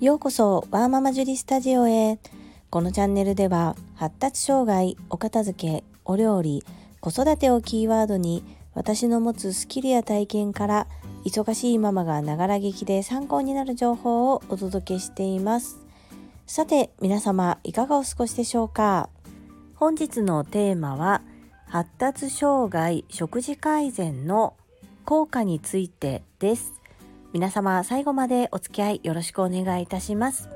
ようこそワーママジュリスタジオへ。このチャンネルでは発達障害お片付けお料理子育てをキーワードに私の持つスキルや体験から忙しいママがながら聞きで参考になる情報をお届けしています。さて皆様いかがお過ごしでしょうか？本日のテーマは発達障害食事改善の効果についてです。皆様最後までお付き合いよろしくお願いいたします。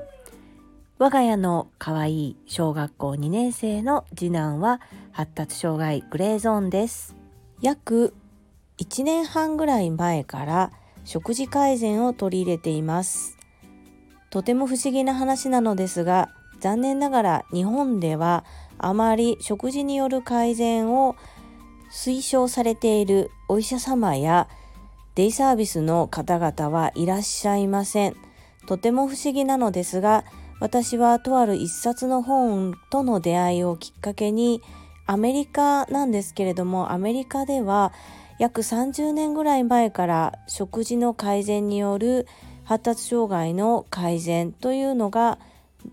我が家の可愛い小学校2年生の次男は発達障害グレーゾーンです。約1年半ぐらい前から食事改善を取り入れています。とても不思議な話なのですが残念ながら日本ではあまり食事による改善を推奨されているお医者様やデイサービスの方々はいらっしゃいません。とても不思議なのですが、私はとある一冊の本との出会いをきっかけに、アメリカなんですけれども、アメリカでは約30年ぐらい前から食事の改善による発達障害の改善というのが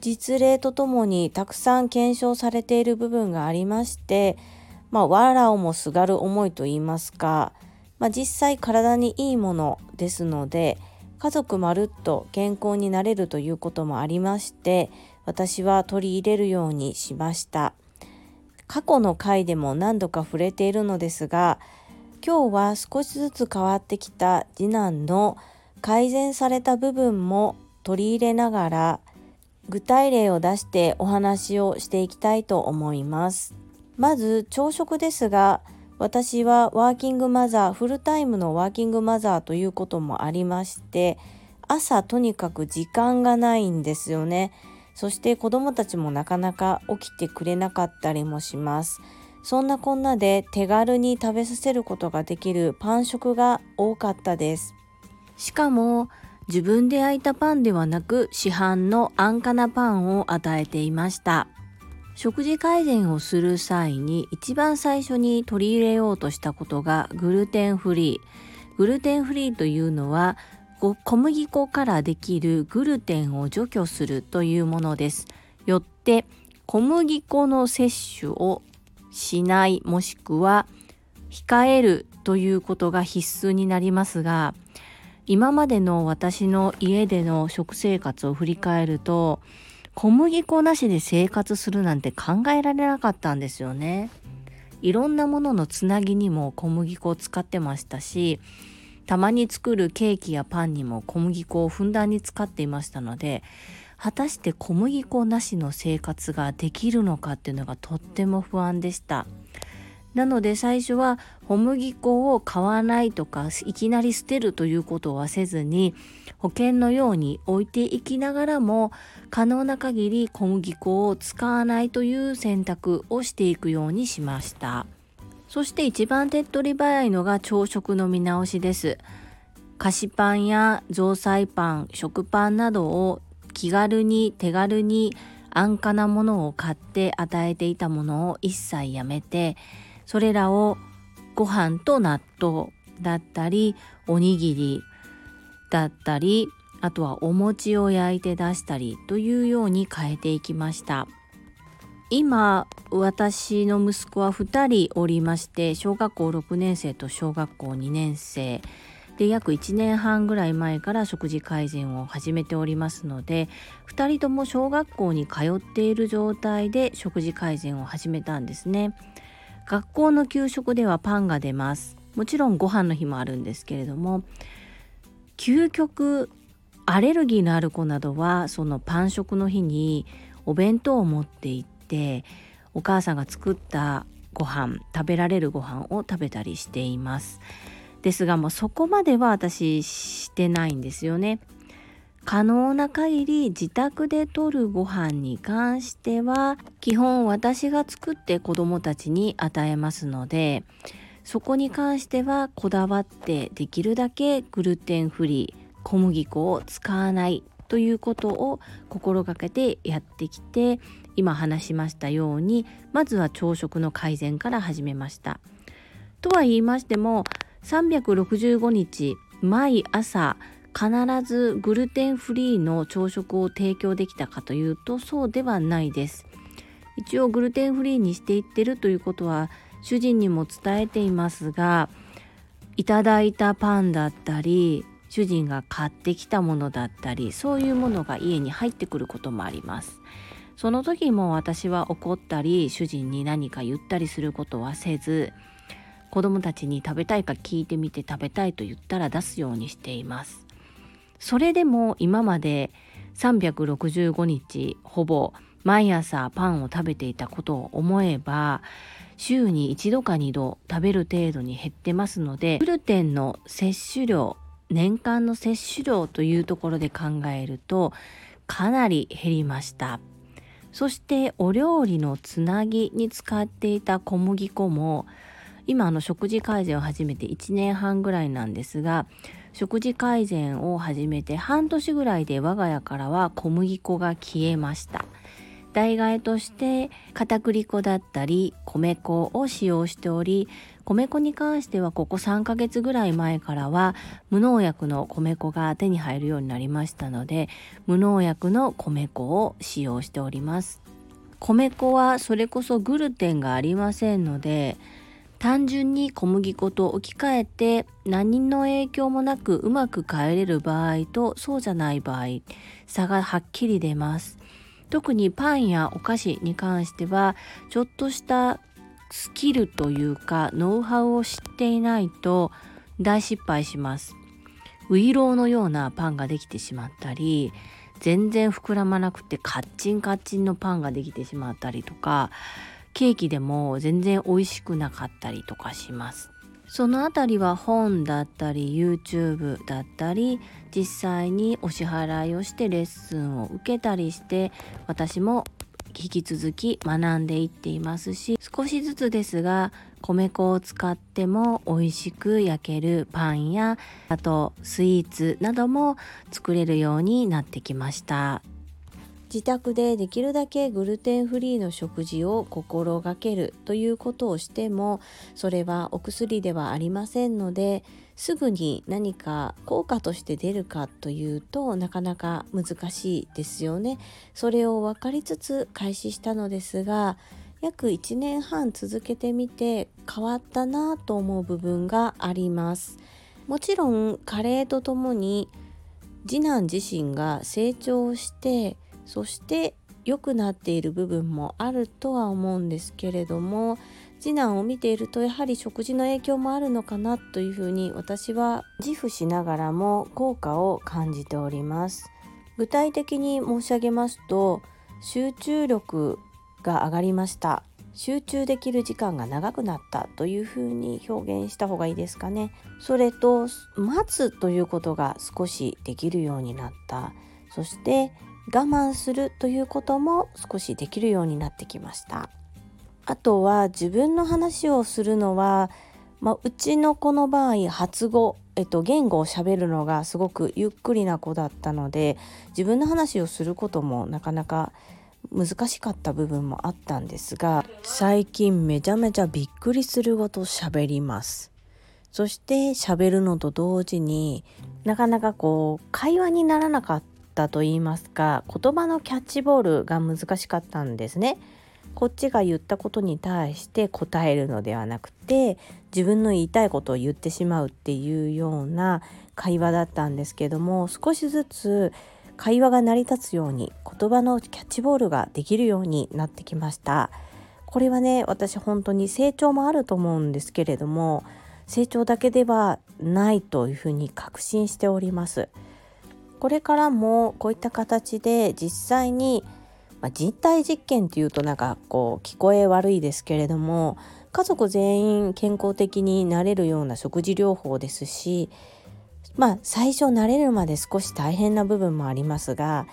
実例とともにたくさん検証されている部分がありまして、まあ、わらをもすがる思いと言いますか、まあ、実際体にいいものですので家族まるっと健康になれるということもありまして私は取り入れるようにしました過去の回でも何度か触れているのですが今日は少しずつ変わってきた次男の改善された部分も取り入れながら具体例を出してお話をしていきたいと思います。まず朝食ですが私はワーキングマザーフルタイムのワーキングマザーということもありまして朝とにかく時間がないんですよね。そして子供たちもなかなか起きてくれなかったりもします。そんなこんなで手軽に食べさせることができるパン食が多かったです。しかも自分で焼いたパンではなく市販の安価なパンを与えていました。食事改善をする際に一番最初に取り入れようとしたことがグルテンフリー。グルテンフリーというのは小麦粉からできるグルテンを除去するというものです。よって小麦粉の摂取をしないもしくは控えるということが必須になりますが今までの私の家での食生活を振り返ると小麦粉なしで生活するなんて考えられなかったんですよね。いろんなもののつなぎにも小麦粉を使ってましたしたまに作るケーキやパンにも小麦粉をふんだんに使っていましたので果たして小麦粉なしの生活ができるのかっていうのがとっても不安でした。なので最初は小麦粉を買わないとかいきなり捨てるということはせずに保険のように置いていきながらも可能な限り小麦粉を使わないという選択をしていくようにしました。そして一番手っ取り早いのが朝食の見直しです。菓子パンや雑菜パン食パンなどを気軽に手軽に安価なものを買って与えていたものを一切やめてそれらをご飯と納豆だったりおにぎりだったりあとはお餅を焼いて出したりというように変えていきました。今私の息子は2人おりまして小学校6年生と小学校2年生。で約1年半ぐらい前から食事改善を始めておりますので2人とも小学校に通っている状態で食事改善を始めたんですね。学校の給食ではパンが出ます。もちろんご飯の日もあるんですけれども究極アレルギーのある子などはそのパン食の日にお弁当を持って行ってお母さんが作ったご飯食べられるご飯を食べたりしています。ですがもうそこまでは私してないんですよね。可能な限り自宅でとるご飯に関しては基本私が作って子どもたちに与えますのでそこに関してはこだわってできるだけグルテンフリー小麦粉を使わないということを心がけてやってきて今話しましたようにまずは朝食の改善から始めました。とは言いましても365日毎朝必ずグルテンフリーの朝食を提供できたかというとそうではないです一応グルテンフリーにしていってるということは主人にも伝えていますがいただいたパンだったり主人が買ってきたものだったりそういうものが家に入ってくることもあります。その時も私は怒ったり主人に何か言ったりすることはせず子供たちに食べたいか聞いてみて食べたいと言ったら出すようにしています。それでも今まで365日ほぼ毎朝パンを食べていたことを思えば週に1度か2度食べる程度に減ってますのでグルテンの摂取量年間の摂取量というところで考えるとかなり減りました。そしてお料理のつなぎに使っていた小麦粉も今の食事改善を始めて1年半ぐらいなんですが食事改善を始めて半年ぐらいで我が家からは小麦粉が消えました。代替えとして片栗粉だったり米粉を使用しており米粉に関してはここ3ヶ月ぐらい前からは無農薬の米粉が手に入るようになりましたので無農薬の米粉を使用しております。米粉はそれこそグルテンがありませんので単純に小麦粉と置き換えて何の影響もなくうまく帰れる場合とそうじゃない場合差がはっきり出ます。特にパンやお菓子に関してはちょっとしたスキルというかノウハウを知っていないと大失敗します。ウイローのようなパンができてしまったり全然膨らまなくてカッチンカッチンのパンができてしまったりとかケーキでも全然美味しくなかったりとかします。そのあたりは本だったり YouTube だったり実際にお支払いをしてレッスンを受けたりして私も引き続き学んでいっていますし少しずつですが米粉を使っても美味しく焼けるパンやあとスイーツなども作れるようになってきました。自宅でできるだけグルテンフリーの食事を心がけるということをしてもそれはお薬ではありませんのですぐに何か効果として出るかというとなかなか難しいですよね。それを分かりつつ開始したのですが約1年半続けてみて変わったなと思う部分があります。もちろん加齢とともに次男自身が成長してそして良くなっている部分もあるとは思うんですけれども次男を見ているとやはり食事の影響もあるのかなというふうに私は自負しながらも効果を感じております。具体的に申し上げますと集中力が上がりました。集中できる時間が長くなったというふうに表現した方がいいですかね。それと待つということが少しできるようになった。そして我慢するということも少しできるようになってきました。あとは自分の話をするのは、まあ、うちの子の場合発語、えっと、言語をしゃべるのがすごくゆっくりな子だったので自分の話をすることもなかなか難しかった部分もあったんですが最近めちゃめちゃびっくりするごと喋ります。そして喋るのと同時になかなかこう会話にならなかっったと言いますか言葉のキャッチボールが難しかったんですね。こっちが言ったことに対して答えるのではなくて自分の言いたいことを言ってしまうっていうような会話だったんですけども少しずつ会話が成り立つように言葉のキャッチボールができるようになってきましたこれはね私本当に成長もあると思うんですけれども成長だけではないというふうに確信しておりますこれからもこういった形で実際に、まあ、人体実験っていうとなんかこう聞こえ悪いですけれども家族全員健康的になれるような食事療法ですしまあ最初慣れるまで少し大変な部分もありますが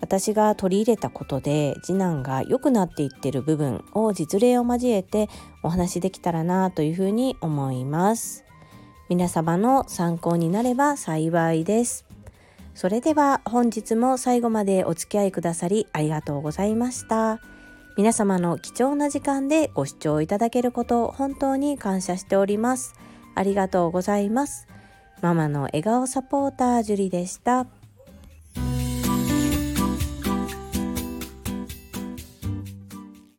私が取り入れたことで次男が良くなっていってる部分を実例を交えてお話できたらなというふうに思います。皆様の参考になれば幸いです。それでは本日も最後までお付き合いくださりありがとうございました。皆様の貴重な時間でご視聴いただけることを本当に感謝しております。ありがとうございます。ママの笑顔サポータージュリでした。